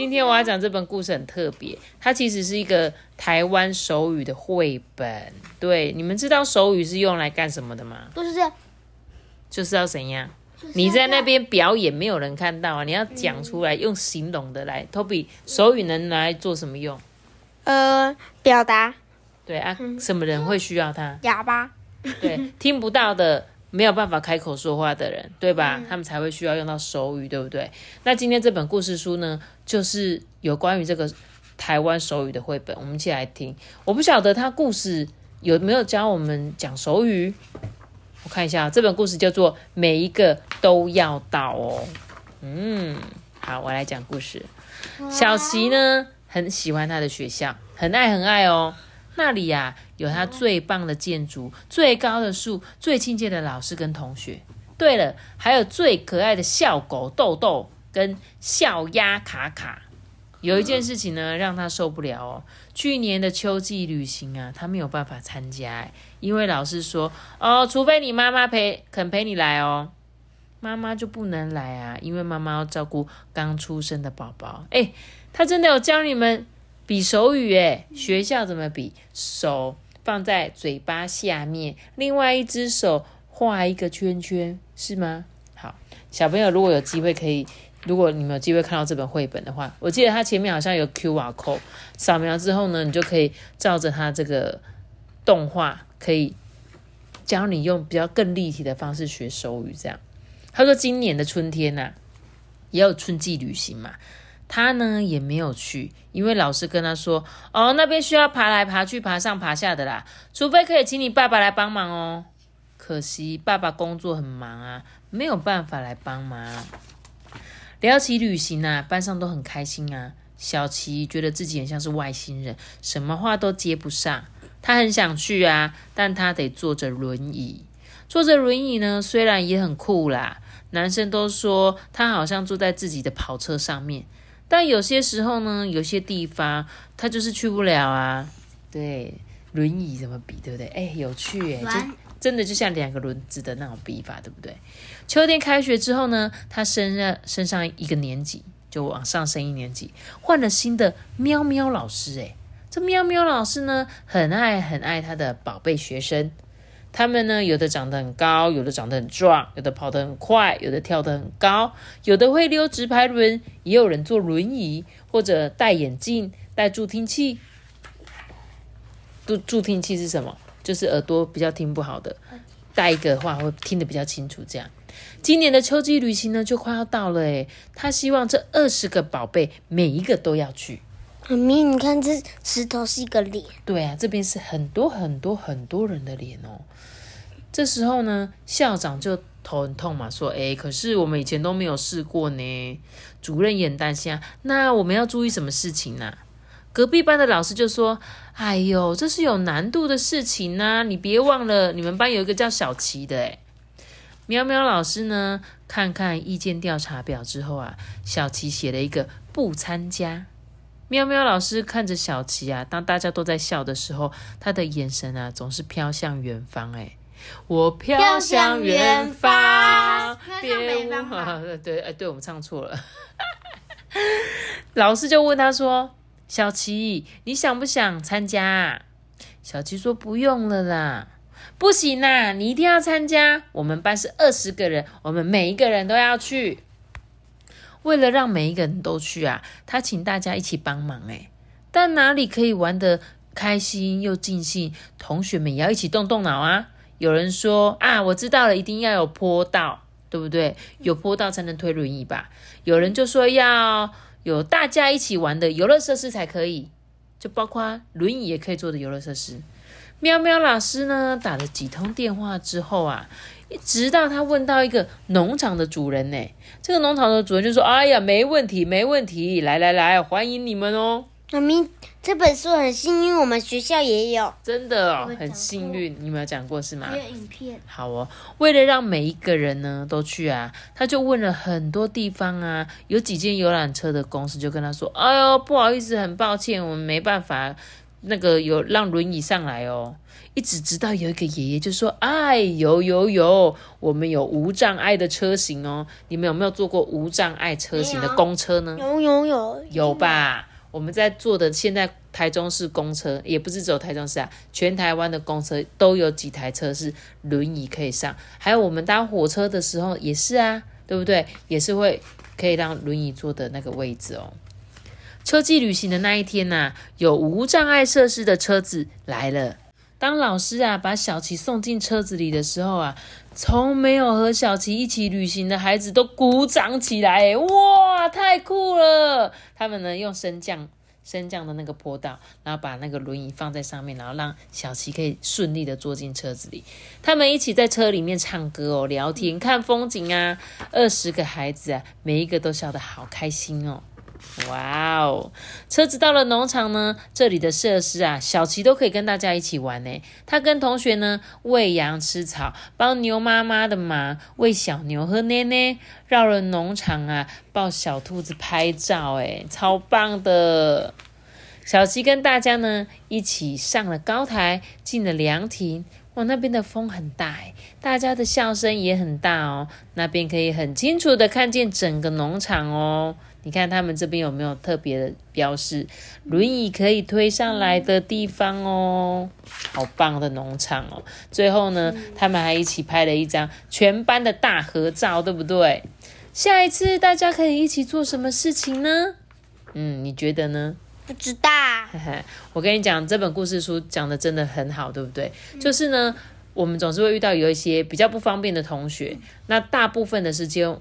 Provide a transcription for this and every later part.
今天我要讲这本故事很特别，它其实是一个台湾手语的绘本。对，你们知道手语是用来干什么的吗？就是，就是要怎样？你在那边表演，没有人看到啊！你要讲出来，用形容的来。Toby，手语能拿来做什么用？呃，表达。对啊，什么人会需要它？哑巴。对，听不到的，没有办法开口说话的人，对吧？他们才会需要用到手语，对不对？那今天这本故事书呢，就是有关于这个台湾手语的绘本，我们一起来听。我不晓得他故事有没有教我们讲手语。我看一下，这本故事叫做《每一个都要到》哦。嗯，好，我来讲故事。小琪呢，很喜欢他的学校，很爱很爱哦。那里呀，有他最棒的建筑、最高的树、最亲切的老师跟同学。对了，还有最可爱的笑狗豆豆跟笑鸭卡卡。有一件事情呢，让他受不了哦。去年的秋季旅行啊，他没有办法参加，因为老师说哦，除非你妈妈陪肯陪你来哦。妈妈就不能来啊，因为妈妈要照顾刚出生的宝宝。哎，他真的有教你们？比手语诶，学校怎么比？手放在嘴巴下面，另外一只手画一个圈圈，是吗？好，小朋友如果有机会可以，如果你们有机会看到这本绘本的话，我记得它前面好像有 Q R code，扫描之后呢，你就可以照着它这个动画，可以教你用比较更立体的方式学手语。这样，他说今年的春天呐，也有春季旅行嘛。他呢也没有去，因为老师跟他说：“哦，那边需要爬来爬去、爬上爬下的啦，除非可以请你爸爸来帮忙哦。”可惜爸爸工作很忙啊，没有办法来帮忙。聊起旅行啊，班上都很开心啊。小琪觉得自己很像是外星人，什么话都接不上。他很想去啊，但他得坐着轮椅。坐着轮椅呢，虽然也很酷啦，男生都说他好像坐在自己的跑车上面。但有些时候呢，有些地方他就是去不了啊。对，轮椅怎么比，对不对？哎，有趣哎，就真的就像两个轮子的那种比法，对不对？秋天开学之后呢，他升了升上一个年级，就往上升一年级，换了新的喵喵老师。哎，这喵喵老师呢，很爱很爱他的宝贝学生。他们呢，有的长得很高，有的长得很壮，有的跑得很快，有的跳得很高，有的会溜直排轮，也有人坐轮椅或者戴眼镜、戴助听器。助助听器是什么？就是耳朵比较听不好的，戴一个的话会听得比较清楚。这样，今年的秋季旅行呢，就快要到了诶，他希望这二十个宝贝每一个都要去。妈咪，你看这石头是一个脸。对啊，这边是很多很多很多人的脸哦。这时候呢，校长就头很痛嘛，说：“哎，可是我们以前都没有试过呢。”主任也很担心啊。那我们要注意什么事情呢？隔壁班的老师就说：“哎呦，这是有难度的事情呢。你别忘了，你们班有一个叫小琪的。”哎，喵喵老师呢，看看意见调查表之后啊，小琪写了一个不参加。喵喵老师看着小琪啊，当大家都在笑的时候，他的眼神啊，总是飘向远方。哎。我飘向远方，别忘 对，哎，对我们唱错了。老师就问他说：“小琪，你想不想参加？”小琪说：“不用了啦，不行啦，你一定要参加。我们班是二十个人，我们每一个人都要去。为了让每一个人都去啊，他请大家一起帮忙。哎，但哪里可以玩得开心又尽兴？同学们也要一起动动脑啊。”有人说啊，我知道了，一定要有坡道，对不对？有坡道才能推轮椅吧？有人就说要有大家一起玩的游乐设施才可以，就包括轮椅也可以坐的游乐设施。喵喵老师呢，打了几通电话之后啊，直到他问到一个农场的主人呢，这个农场的主人就说：“哎呀，没问题，没问题，来来来，欢迎你们哦。”妈咪，这本书很幸运，我们学校也有。真的哦，很幸运，你有没有讲过是吗？影片。好哦，为了让每一个人呢都去啊，他就问了很多地方啊，有几间游览车的公司就跟他说：“哎呦，不好意思，很抱歉，我们没办法，那个有让轮椅上来哦。”一直直到有一个爷爷就说：“哎，有有有，我们有无障碍的车型哦，你们有没有坐过无障碍车型的公车呢？”有有有有吧？我们在坐的现在台中市公车，也不是只有台中市啊，全台湾的公车都有几台车是轮椅可以上，还有我们搭火车的时候也是啊，对不对？也是会可以让轮椅坐的那个位置哦。秋季旅行的那一天呐、有无障碍设施的车子来了。当老师啊把小琪送进车子里的时候啊，从没有和小琪一起旅行的孩子都鼓掌起来，哇，太酷了！他们呢用升降升降的那个坡道，然后把那个轮椅放在上面，然后让小琪可以顺利的坐进车子里。他们一起在车里面唱歌哦，聊天、看风景啊。二十个孩子啊，每一个都笑得好开心哦。哇哦！车子到了农场呢，这里的设施啊，小琪都可以跟大家一起玩呢。他跟同学呢喂羊吃草，帮牛妈妈的忙，喂小牛喝奶奶，绕了农场啊，抱小兔子拍照，哎，超棒的！小琪跟大家呢一起上了高台，进了凉亭。哇，那边的风很大哎，大家的笑声也很大哦。那边可以很清楚的看见整个农场哦。你看他们这边有没有特别的标示？轮椅可以推上来的地方哦，好棒的农场哦。最后呢，他们还一起拍了一张全班的大合照，对不对？下一次大家可以一起做什么事情呢？嗯，你觉得呢？不知道。嘿嘿，我跟你讲，这本故事书讲的真的很好，对不对？就是呢，我们总是会遇到有一些比较不方便的同学，那大部分的时间，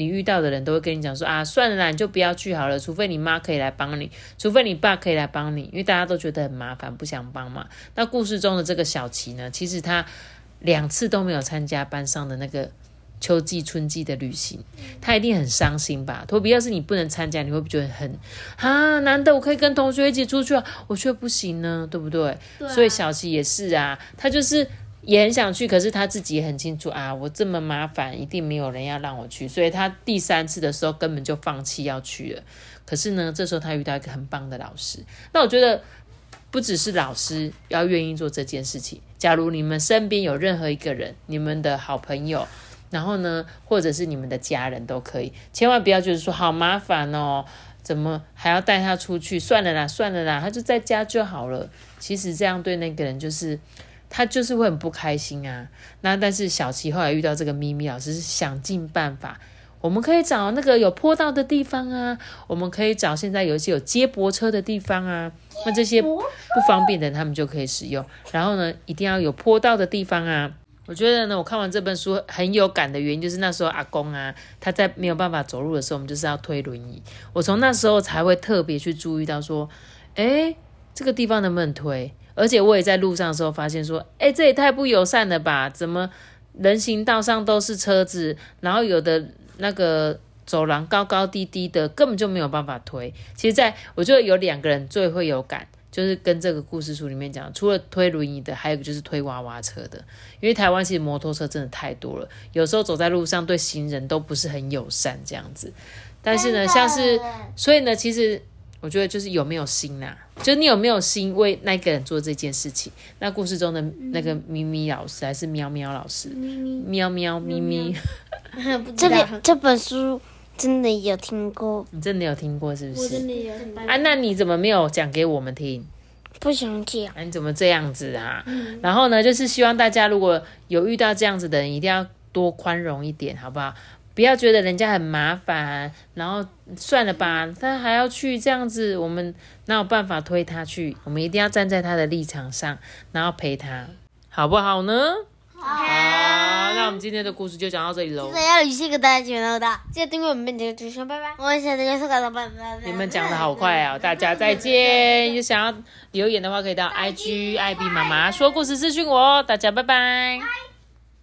你遇到的人都会跟你讲说啊，算了啦，你就不要去好了，除非你妈可以来帮你，除非你爸可以来帮你，因为大家都觉得很麻烦，不想帮嘛。那故事中的这个小琪呢，其实他两次都没有参加班上的那个。秋季、春季的旅行，他一定很伤心吧？托比，要是你不能参加，你会不会觉得很啊？难得我可以跟同学一起出去啊，我却不行呢，对不对？所以小琪也是啊，他就是也很想去，可是他自己也很清楚啊，我这么麻烦，一定没有人要让我去，所以他第三次的时候根本就放弃要去了。可是呢，这时候他遇到一个很棒的老师，那我觉得不只是老师要愿意做这件事情。假如你们身边有任何一个人，你们的好朋友。然后呢，或者是你们的家人都可以，千万不要觉得说好麻烦哦，怎么还要带他出去？算了啦，算了啦，他就在家就好了。其实这样对那个人就是，他就是会很不开心啊。那但是小琪后来遇到这个咪咪老师，是想尽办法，我们可以找那个有坡道的地方啊，我们可以找现在有一些有接驳车的地方啊，那这些不方便的人他们就可以使用。然后呢，一定要有坡道的地方啊。我觉得呢，我看完这本书很有感的原因，就是那时候阿公啊，他在没有办法走路的时候，我们就是要推轮椅。我从那时候才会特别去注意到说，诶，这个地方能不能推？而且我也在路上的时候发现说，诶，这也太不友善了吧？怎么人行道上都是车子，然后有的那个走廊高高低低的，根本就没有办法推。其实在我觉得有两个人最会有感。就是跟这个故事书里面讲，除了推轮椅的，还有一个就是推娃娃车的。因为台湾其实摩托车真的太多了，有时候走在路上对行人都不是很友善这样子。但是呢，像是所以呢，其实我觉得就是有没有心呐、就你有没有心为那个人做这件事情。那故事中的那个咪咪老师还是喵喵老师，喵喵咪咪，这本这本书真的有听过，你真的有听过是不是？的有啊，那你怎么没有讲给我们听？不想讲。啊，你怎么这样子啊？然后呢，就是希望大家如果有遇到这样子的人，一定要多宽容一点，好不好？不要觉得人家很麻烦，然后算了吧，他还要去这样子，我们哪有办法推他去？我们一定要站在他的立场上，然后陪他，好不好呢？好，那我们今天的故事就讲到这里喽。大家有兴趣大家喜欢的话，记得订阅我们并且追踪，拜拜。我们下次再说，拜拜拜拜。你们讲的好快哦，大家再见。有想要留言的话，可以到 IG 艾比妈妈说故事私讯我哦。大家拜拜。